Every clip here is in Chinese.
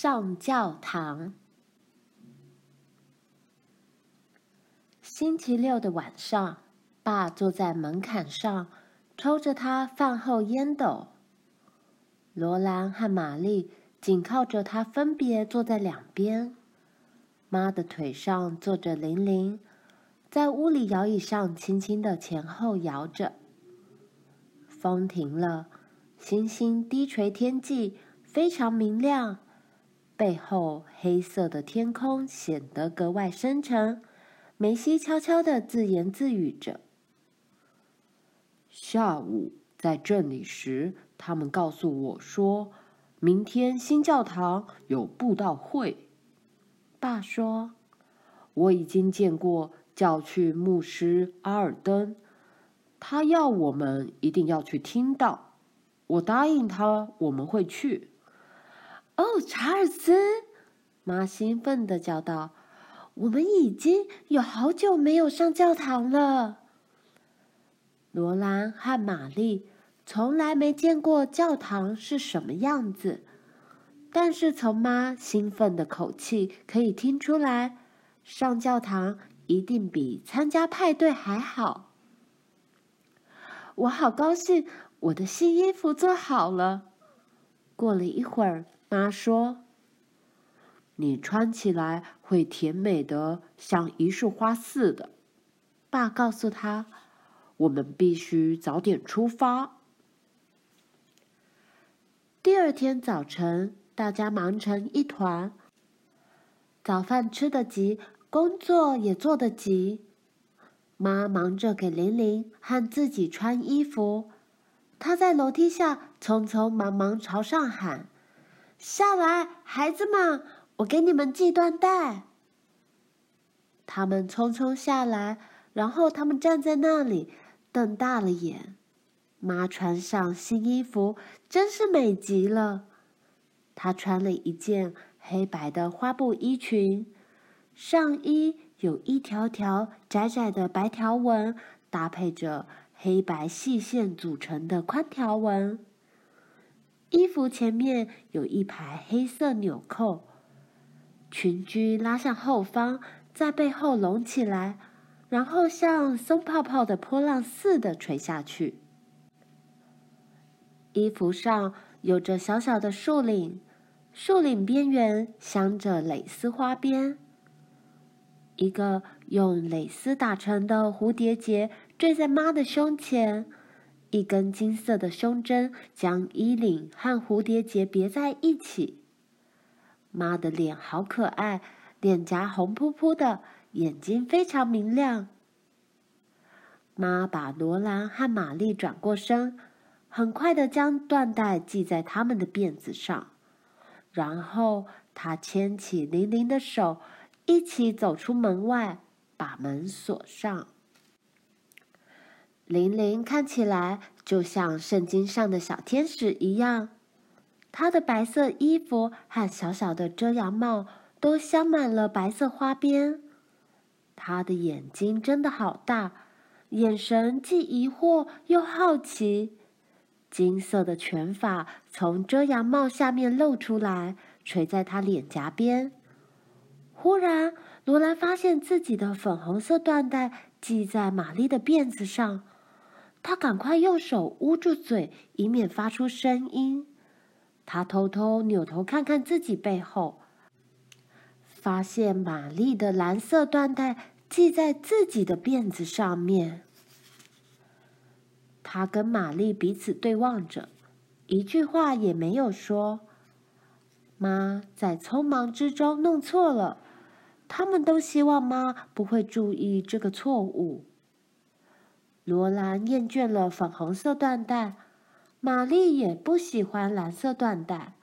上教堂。星期六的晚上，爸坐在门槛上，抽着他饭后烟斗。罗兰和玛丽紧靠着他，分别坐在两边。妈的腿上坐着玲玲，在屋里摇椅上轻轻的前后摇着。风停了，星星低垂天际，非常明亮。背后黑色的天空显得格外深沉。梅西悄悄地自言自语着。下午在镇里时，他们告诉我说，明天新教堂有布道会。爸说：“我已经见过教区牧师阿尔登，他要我们一定要去听到。我答应他，我们会去。”哦，查尔斯，妈兴奋地叫道。我们已经有好久没有上教堂了。罗兰和玛丽从来没见过教堂是什么样子，但是从妈兴奋的口气可以听出来，上教堂一定比参加派对还好。我好高兴，我的新衣服做好了。过了一会儿，妈说。你穿起来会甜美的，像一束花似的。爸告诉他：“我们必须早点出发。”第二天早晨，大家忙成一团。早饭吃得急，工作也做得急。妈忙着给玲玲和自己穿衣服，她在楼梯下匆匆忙忙朝上喊：“下来，孩子们！”我给你们系缎带。他们匆匆下来，然后他们站在那里，瞪大了眼。妈穿上新衣服，真是美极了。她穿了一件黑白的花布衣裙，上衣有一条条窄窄的白条纹，搭配着黑白细线组成的宽条纹。衣服前面有一排黑色纽扣。裙裾拉向后方，在背后拢起来，然后像松泡泡的波浪似的垂下去。衣服上有着小小的竖领，竖领边缘镶着蕾丝花边。一个用蕾丝打成的蝴蝶结坠在妈的胸前，一根金色的胸针将衣领和蝴蝶结别在一起。妈的脸好可爱，脸颊红扑扑的，眼睛非常明亮。妈把罗兰和玛丽转过身，很快的将缎带系在他们的辫子上，然后她牵起玲玲的手，一起走出门外，把门锁上。玲玲看起来就像圣经上的小天使一样。她的白色衣服和小小的遮阳帽都镶满了白色花边。她的眼睛真的好大，眼神既疑惑又好奇。金色的卷发从遮阳帽下面露出来，垂在她脸颊边。忽然，罗兰发现自己的粉红色缎带系在玛丽的辫子上，他赶快用手捂住嘴，以免发出声音。他偷偷扭头看看自己背后，发现玛丽的蓝色缎带系在自己的辫子上面。他跟玛丽彼此对望着，一句话也没有说。妈在匆忙之中弄错了，他们都希望妈不会注意这个错误。罗兰厌倦了粉红色缎带。玛丽也不喜欢蓝色缎带，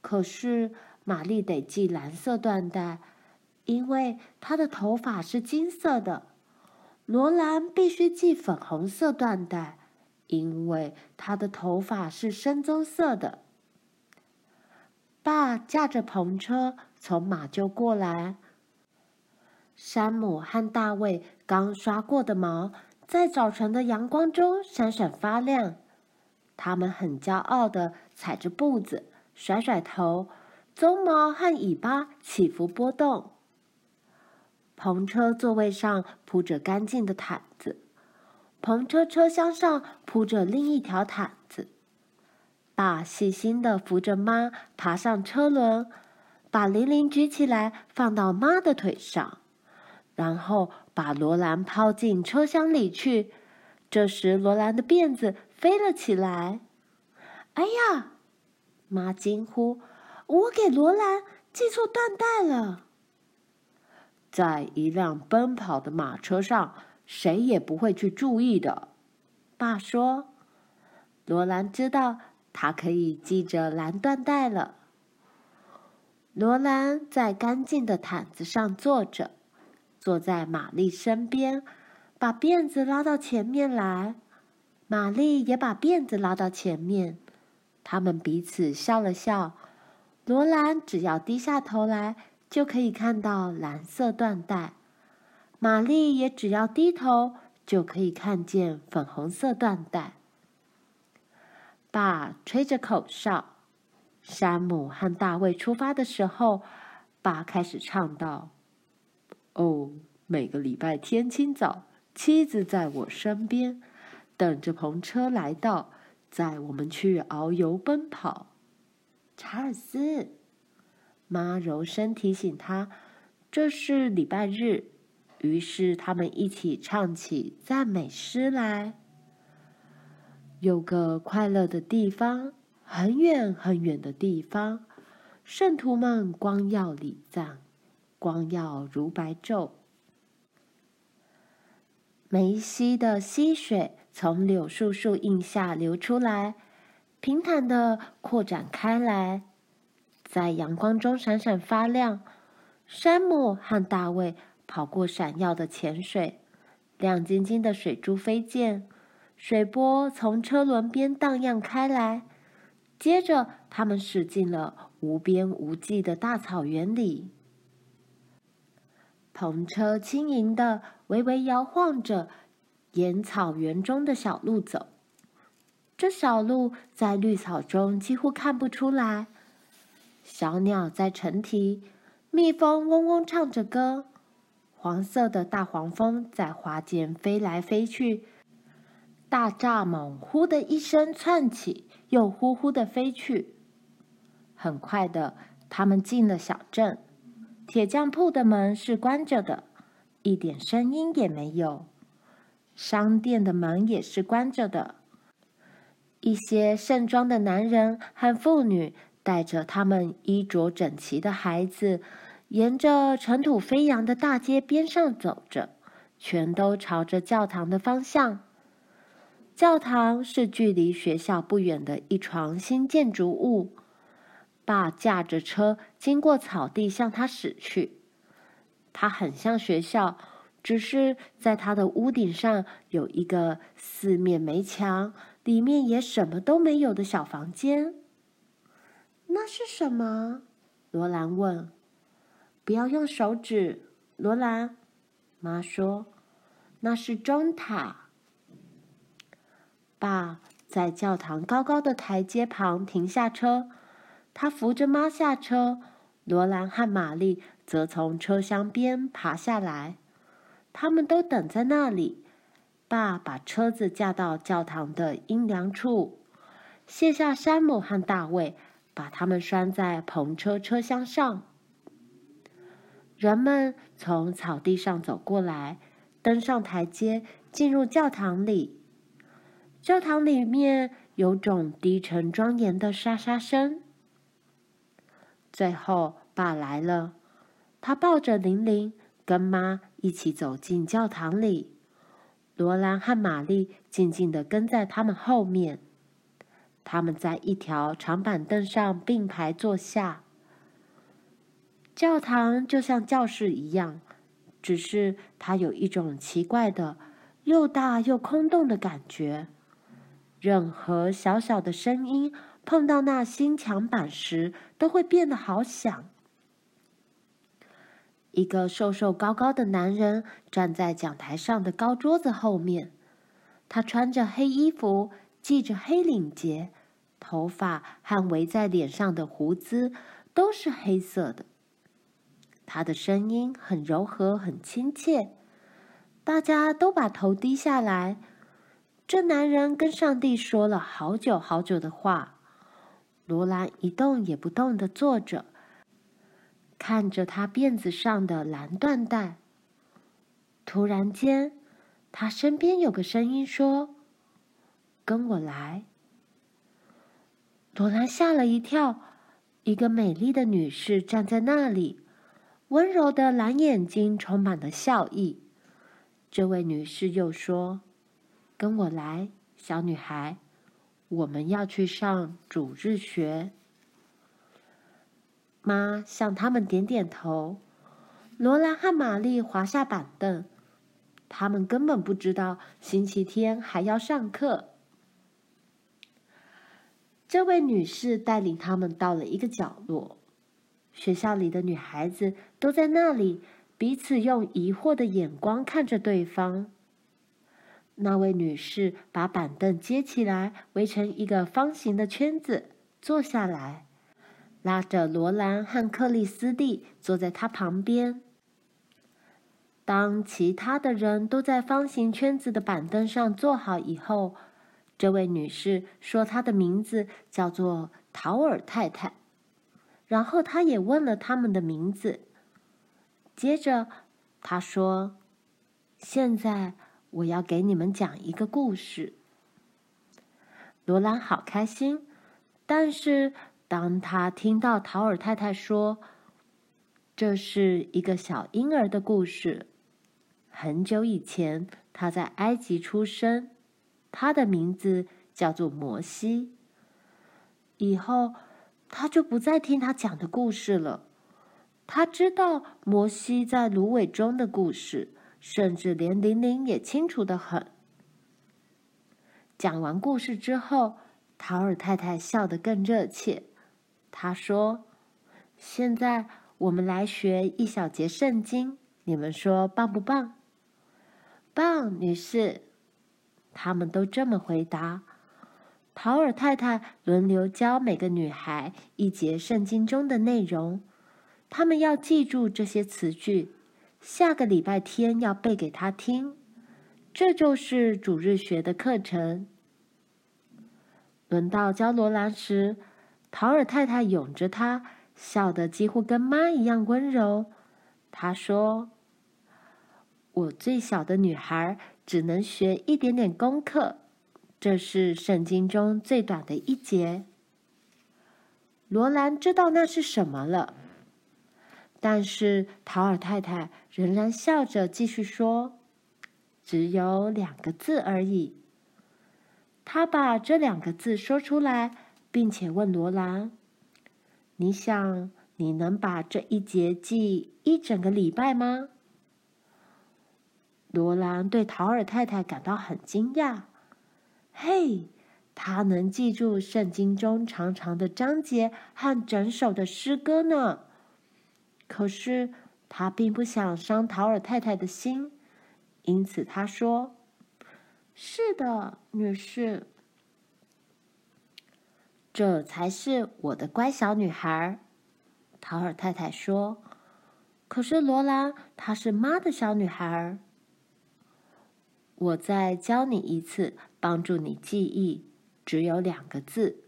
可是玛丽得系蓝色缎带，因为她的头发是金色的。罗兰必须系粉红色缎带，因为她的头发是深棕色的。爸驾着篷车从马厩过来，山姆和大卫刚刷过的毛，在早晨的阳光中闪闪发亮。他们很骄傲地踩着步子，甩甩头，鬃毛和尾巴起伏波动。篷车座位上铺着干净的毯子，篷车车厢上铺着另一条毯子。爸细心地扶着妈爬上车轮，把玲玲举起来放到妈的腿上，然后把罗兰抛进车厢里去。这时，罗兰的辫子飞了起来。“哎呀！”妈惊呼，“我给罗兰系错缎带了。”在一辆奔跑的马车上，谁也不会去注意的。爸说：“罗兰知道他可以系着蓝缎带了。”罗兰在干净的毯子上坐着，坐在玛丽身边，把辫子拉到前面来。玛丽也把辫子拉到前面，他们彼此笑了笑。罗兰只要低下头来。就可以看到蓝色缎带，玛丽也只要低头就可以看见粉红色缎带。爸吹着口哨，山姆和大卫出发的时候，爸开始唱道：“哦，每个礼拜天清早，妻子在我身边，等着篷车来到，载我们去遨游奔跑。”查尔斯。妈柔声提醒他：“这是礼拜日。”于是他们一起唱起赞美诗来。有个快乐的地方，很远很远的地方，圣徒们光耀礼赞，光耀如白昼。梅西的溪水从柳树树荫下流出来，平坦的扩展开来。在阳光中闪闪发亮，山姆和大卫跑过闪耀的浅水，亮晶晶的水珠飞溅，水波从车轮边荡漾开来。接着，他们驶进了无边无际的大草原里。篷车轻盈地微微摇晃着，沿草原中的小路走。这小路在绿草中几乎看不出来。小鸟在成啼，蜜蜂嗡嗡唱着歌，黄色的大黄蜂在花间飞来飞去，大蚱蜢呼的一声窜起，又呼呼的飞去。很快的，他们进了小镇，铁匠铺的门是关着的，一点声音也没有；商店的门也是关着的。一些盛装的男人和妇女。带着他们衣着整齐的孩子，沿着尘土飞扬的大街边上走着，全都朝着教堂的方向。教堂是距离学校不远的一幢新建筑物。爸驾着车经过草地，向他驶去。它很像学校，只是在它的屋顶上有一个四面没墙、里面也什么都没有的小房间。那是什么？罗兰问。不要用手指，罗兰。妈说：“那是钟塔。”爸在教堂高高的台阶旁停下车，他扶着妈下车。罗兰和玛丽则从车厢边爬下来，他们都等在那里。爸把车子架到教堂的阴凉处，卸下山姆和大卫。把他们拴在篷车车厢上。人们从草地上走过来，登上台阶，进入教堂里。教堂里面有种低沉庄严的沙沙声。最后，爸来了，他抱着玲玲，跟妈一起走进教堂里。罗兰和玛丽静静地跟在他们后面。他们在一条长板凳上并排坐下。教堂就像教室一样，只是它有一种奇怪的、又大又空洞的感觉。任何小小的声音碰到那新墙板时，都会变得好响。一个瘦瘦高高的男人站在讲台上的高桌子后面，他穿着黑衣服。系着黑领结，头发和围在脸上的胡子都是黑色的。他的声音很柔和，很亲切。大家都把头低下来。这男人跟上帝说了好久好久的话。罗兰一动也不动地坐着，看着他辫子上的蓝缎带。突然间，他身边有个声音说：“跟我来。”罗兰吓了一跳，一个美丽的女士站在那里，温柔的蓝眼睛充满了笑意。这位女士又说：“跟我来，小女孩，我们要去上主日学。”妈向他们点点头。罗兰和玛丽滑下板凳，他们根本不知道星期天还要上课。这位女士带领他们到了一个角落，学校里的女孩子都在那里，彼此用疑惑的眼光看着对方。那位女士把板凳接起来，围成一个方形的圈子，坐下来，拉着罗兰和克里斯蒂坐在她旁边。当其他的人都在方形圈子的板凳上坐好以后，这位女士说：“她的名字叫做陶尔太太。”然后她也问了他们的名字。接着她说：“现在我要给你们讲一个故事。”罗兰好开心，但是当他听到陶尔太太说：“这是一个小婴儿的故事，很久以前他在埃及出生。”他的名字叫做摩西。以后，他就不再听他讲的故事了。他知道摩西在芦苇中的故事，甚至连玲玲也清楚得很。讲完故事之后，陶尔太太笑得更热切。她说：“现在我们来学一小节圣经，你们说棒不棒？”“棒，女士。”他们都这么回答。陶尔太太轮流教每个女孩一节圣经中的内容，她们要记住这些词句，下个礼拜天要背给她听。这就是主日学的课程。轮到教罗兰时，陶尔太太拥着她，笑得几乎跟妈一样温柔。她说：“我最小的女孩。”只能学一点点功课，这是圣经中最短的一节。罗兰知道那是什么了，但是陶尔太太仍然笑着继续说：“只有两个字而已。”他把这两个字说出来，并且问罗兰：“你想你能把这一节记一整个礼拜吗？”罗兰对陶尔太太感到很惊讶。嘿，他能记住圣经中长长的章节和整首的诗歌呢。可是他并不想伤陶尔太太的心，因此他说：“是的，女士，这才是我的乖小女孩。”陶尔太太说：“可是罗兰，她是妈的小女孩。”我再教你一次，帮助你记忆，只有两个字。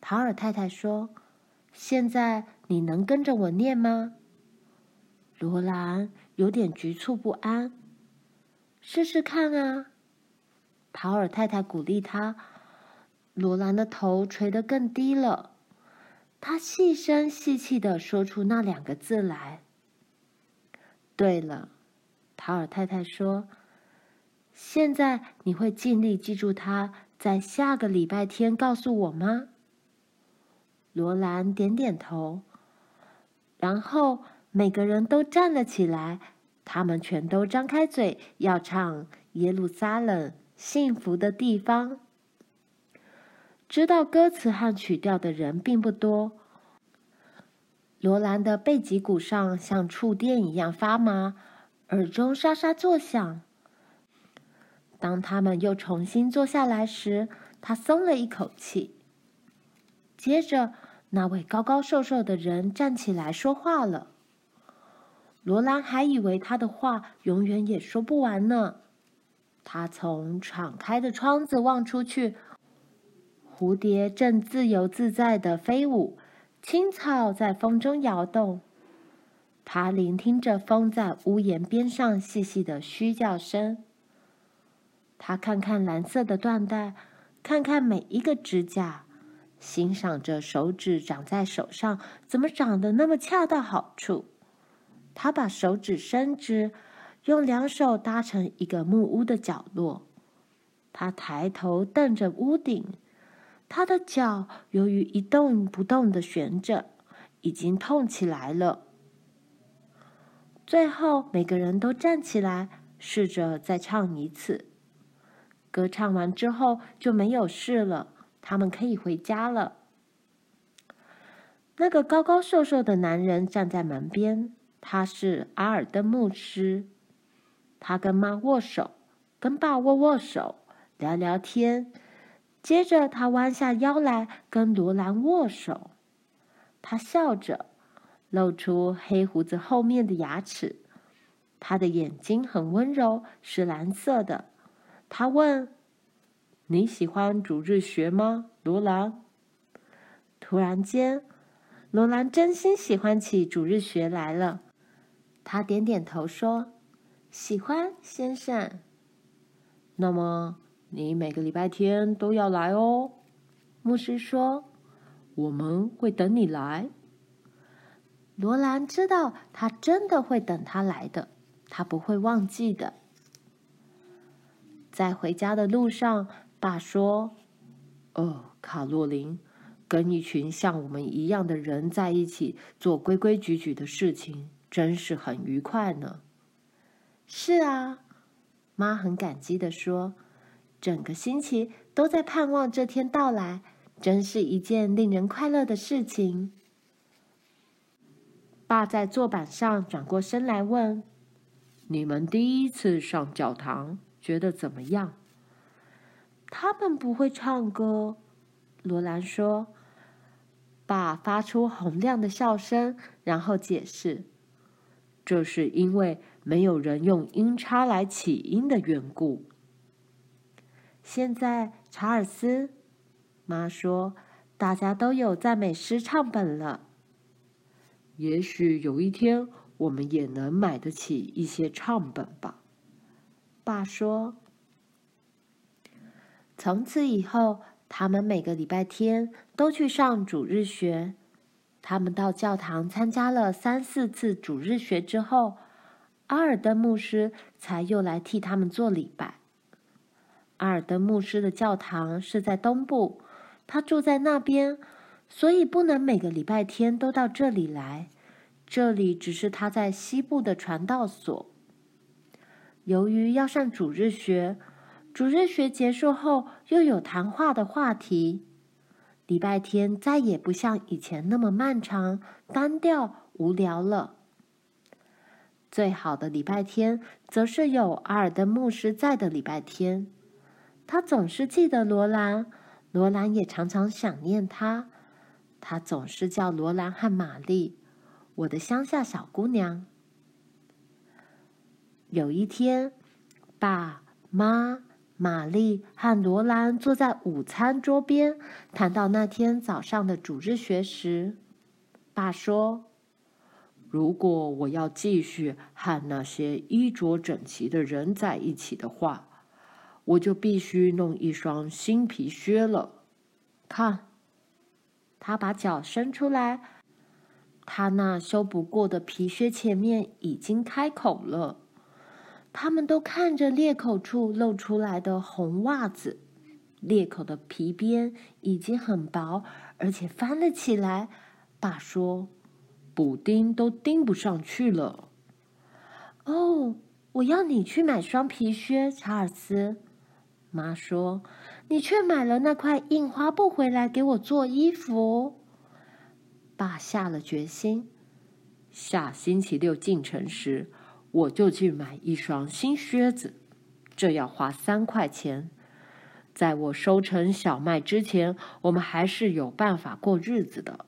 陶尔太太说：“现在你能跟着我念吗？”罗兰有点局促不安。试试看啊！陶尔太太鼓励他。罗兰的头垂得更低了。他细声细气地说出那两个字来。对了，陶尔太太说。现在你会尽力记住它，在下个礼拜天告诉我吗？罗兰点点头，然后每个人都站了起来，他们全都张开嘴要唱《耶路撒冷幸福的地方》。知道歌词和曲调的人并不多。罗兰的背脊骨上像触电一样发麻，耳中沙沙作响。当他们又重新坐下来时，他松了一口气。接着，那位高高瘦瘦的人站起来说话了。罗兰还以为他的话永远也说不完呢。他从敞开的窗子望出去，蝴蝶正自由自在地飞舞，青草在风中摇动。他聆听着风在屋檐边上细细的嘘叫声。他看看蓝色的缎带，看看每一个指甲，欣赏着手指长在手上怎么长得那么恰到好处。他把手指伸直，用两手搭成一个木屋的角落。他抬头瞪着屋顶，他的脚由于一动不动地悬着，已经痛起来了。最后，每个人都站起来，试着再唱一次。歌唱完之后就没有事了，他们可以回家了。那个高高瘦瘦的男人站在门边。他是阿尔登牧师，他跟妈握手，跟爸握握手，聊聊天。接着，他弯下腰来跟罗兰握手。他笑着，露出黑胡子后面的牙齿。他的眼睛很温柔，是蓝色的。他问：“你喜欢主日学吗，罗兰？”突然间，罗兰真心喜欢起主日学来了。他点点头说：“喜欢，先生。那么你每个礼拜天都要来哦。”牧师说：“我们会等你来。”罗兰知道他真的会等他来的，他不会忘记的。在回家的路上，爸说：“哦，卡洛琳，跟一群像我们一样的人在一起做规规矩矩的事情。”真是很愉快呢。是啊，妈很感激地说：“整个星期都在盼望这天到来，真是一件令人快乐的事情。”爸在坐板上转过身来问：“你们第一次上教堂，觉得怎么样？”他们不会唱歌，罗兰说。爸发出洪亮的笑声，然后解释。这是因为没有人用音叉来起音的缘故。现在，查尔斯，妈说，大家都有赞美诗唱本了。也许有一天，我们也能买得起一些唱本吧。爸说。从此以后，他们每个礼拜天都去上主日学。他们到教堂参加了三四次主日学之后，阿尔登牧师才又来替他们做礼拜。阿尔登牧师的教堂是在东部，他住在那边，所以不能每个礼拜天都到这里来。这里只是他在西部的传道所。由于要上主日学，主日学结束后又有谈话的话题。礼拜天再也不像以前那么漫长、单调、无聊了。最好的礼拜天，则是有阿尔登牧师在的礼拜天。他总是记得罗兰，罗兰也常常想念他。他总是叫罗兰和玛丽，我的乡下小姑娘。有一天，爸妈。玛丽和罗兰坐在午餐桌边，谈到那天早上的主日学时，爸说：“如果我要继续和那些衣着整齐的人在一起的话，我就必须弄一双新皮靴了。看，他把脚伸出来，他那修补过的皮靴前面已经开口了。”他们都看着裂口处露出来的红袜子，裂口的皮边已经很薄，而且翻了起来。爸说：“补丁都钉不上去了。”哦，我要你去买双皮靴，查尔斯。妈说：“你却买了那块印花布回来给我做衣服。”爸下了决心，下星期六进城时。我就去买一双新靴子，这要花三块钱。在我收成小麦之前，我们还是有办法过日子的。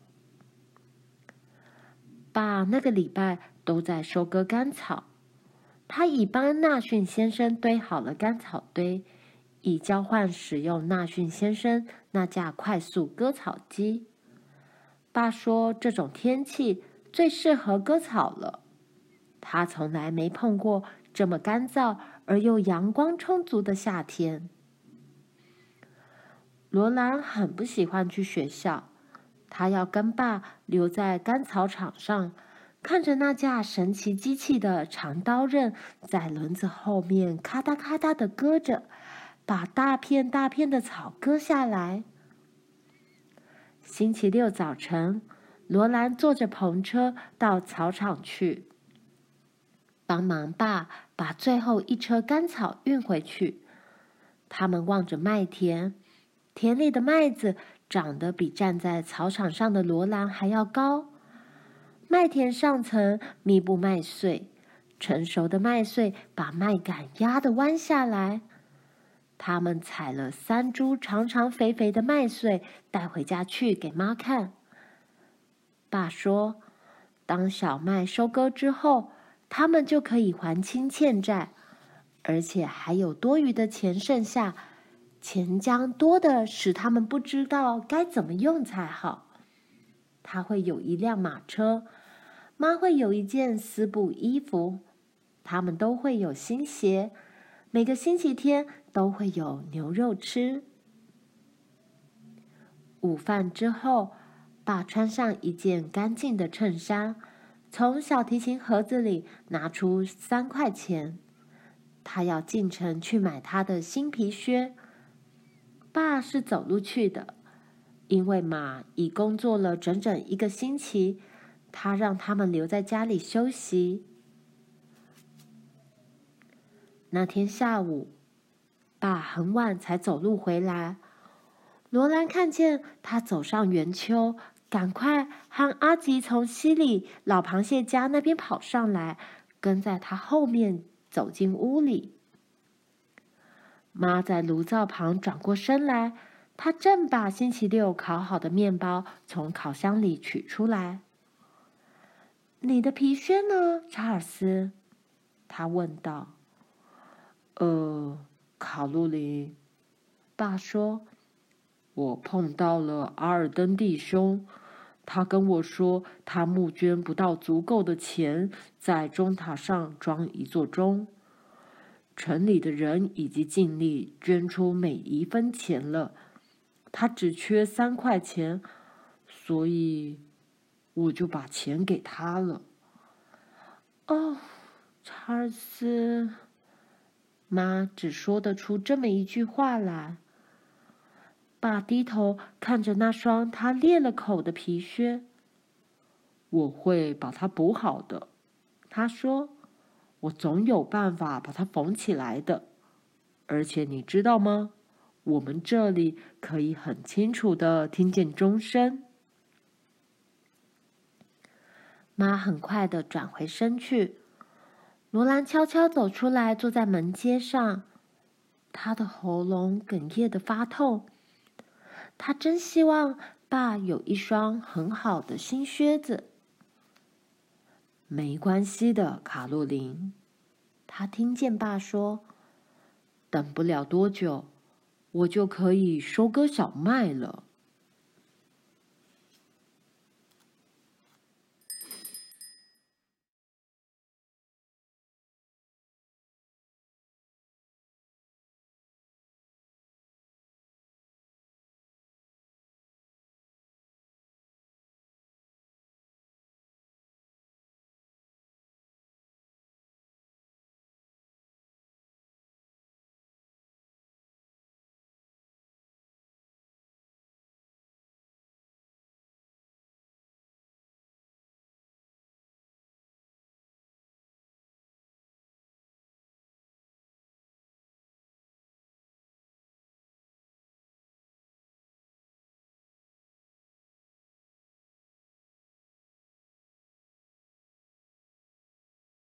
爸那个礼拜都在收割干草，他已帮纳逊先生堆好了干草堆，以交换使用纳逊先生那架快速割草机。爸说，这种天气最适合割草了。他从来没碰过这么干燥而又阳光充足的夏天。罗兰很不喜欢去学校，他要跟爸留在干草场上，看着那架神奇机器的长刀刃在轮子后面咔嗒咔嗒的割着，把大片大片的草割下来。星期六早晨，罗兰坐着篷车到草场去，帮忙爸把最后一车干草运回去。他们望着麦田。田里的麦子长得比站在草场上的罗兰还要高，麦田上层密布麦穗，成熟的麦穗把麦秆压得弯下来。他们采了三株长长肥肥的麦穗，带回家去给妈看。爸说，当小麦收割之后，他们就可以还清欠债，而且还有多余的钱剩下。钱将多的使他们不知道该怎么用才好。他会有一辆马车，妈会有一件丝布衣服，他们都会有新鞋，每个星期天都会有牛肉吃。午饭之后，爸穿上一件干净的衬衫，从小提琴盒子里拿出三块钱，他要进城去买他的新皮靴。爸是走路去的，因为马已工作了整整一个星期，他让他们留在家里休息。那天下午，爸很晚才走路回来。罗兰看见他走上圆丘，赶快和阿吉从溪里老螃蟹家那边跑上来，跟在他后面走进屋里。妈在炉灶旁转过身来，她正把星期六烤好的面包从烤箱里取出来。“你的皮靴呢，查尔斯？”她问道。“呃，卡路里。”爸说，“我碰到了阿尔登弟兄，他跟我说，他募捐不到足够的钱，在钟塔上装一座钟。”城里的人已经尽力捐出每一分钱了，他只缺三块钱，所以我就把钱给他了。哦，查尔斯，妈只说得出这么一句话来。爸低头看着那双他裂了口的皮靴，我会把它补好的，他说。我总有办法把它缝起来的，而且你知道吗？我们这里可以很清楚的听见钟声。妈很快的转回身去，罗兰悄悄走出来，坐在门阶上，她的喉咙哽咽的发痛。他真希望爸有一双很好的新靴子。没关系的，卡洛琳。他听见爸说：“等不了多久，我就可以收割小麦了。”